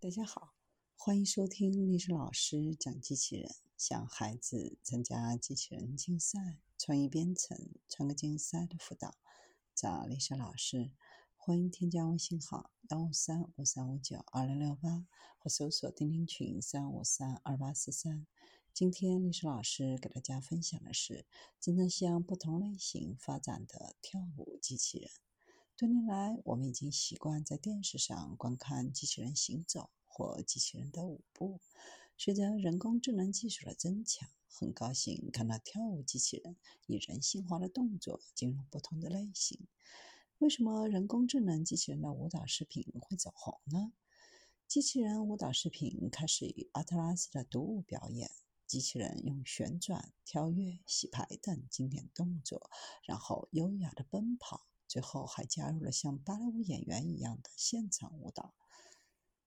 大家好，欢迎收听历史老师讲机器人，向孩子参加机器人竞赛、创意编程、创客竞赛的辅导，找历史老师。欢迎添加微信号幺五三五三五九二零六八，或搜索钉钉群三五三二八四三。今天历史老师给大家分享的是正在向不同类型发展的跳舞机器人。多年来，我们已经习惯在电视上观看机器人行走或机器人的舞步。随着人工智能技术的增强，很高兴看到跳舞机器人以人性化的动作进入不同的类型。为什么人工智能机器人的舞蹈视频会走红呢？机器人舞蹈视频开始于阿特拉斯的独舞表演，机器人用旋转、跳跃、洗牌等经典动作，然后优雅的奔跑。最后还加入了像芭蕾舞演员一样的现场舞蹈。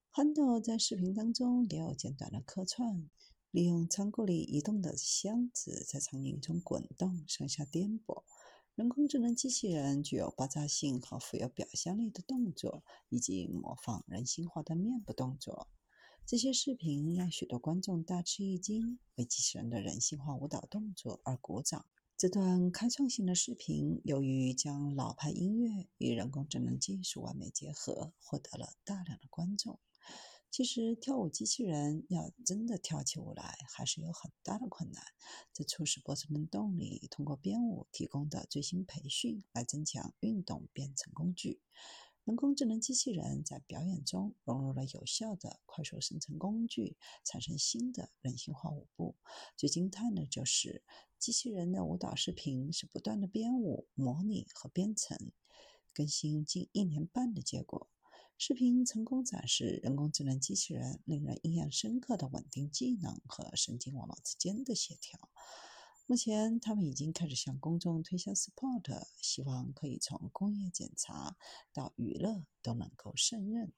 憨豆在视频当中也有简短的客串，利用仓库里移动的箱子在场景中滚动、上下颠簸。人工智能机器人具有爆炸性和富有表现力的动作，以及模仿人性化的面部动作。这些视频让许多观众大吃一惊，为机器人的人性化舞蹈动作而鼓掌。这段开创性的视频，由于将老派音乐与人工智能技术完美结合，获得了大量的观众。其实，跳舞机器人要真的跳起舞来，还是有很大的困难。这促使波士顿动力通过编舞提供的最新培训，来增强运动编程工具。人工智能机器人在表演中融入了有效的快速生成工具，产生新的人性化舞步。最惊叹的就是，机器人的舞蹈视频是不断的编舞、模拟和编程更新近一年半的结果。视频成功展示人工智能机器人令人印象深刻的稳定技能和神经网络之间的协调。目前，他们已经开始向公众推销 Support，希望可以从工业检查到娱乐都能够胜任。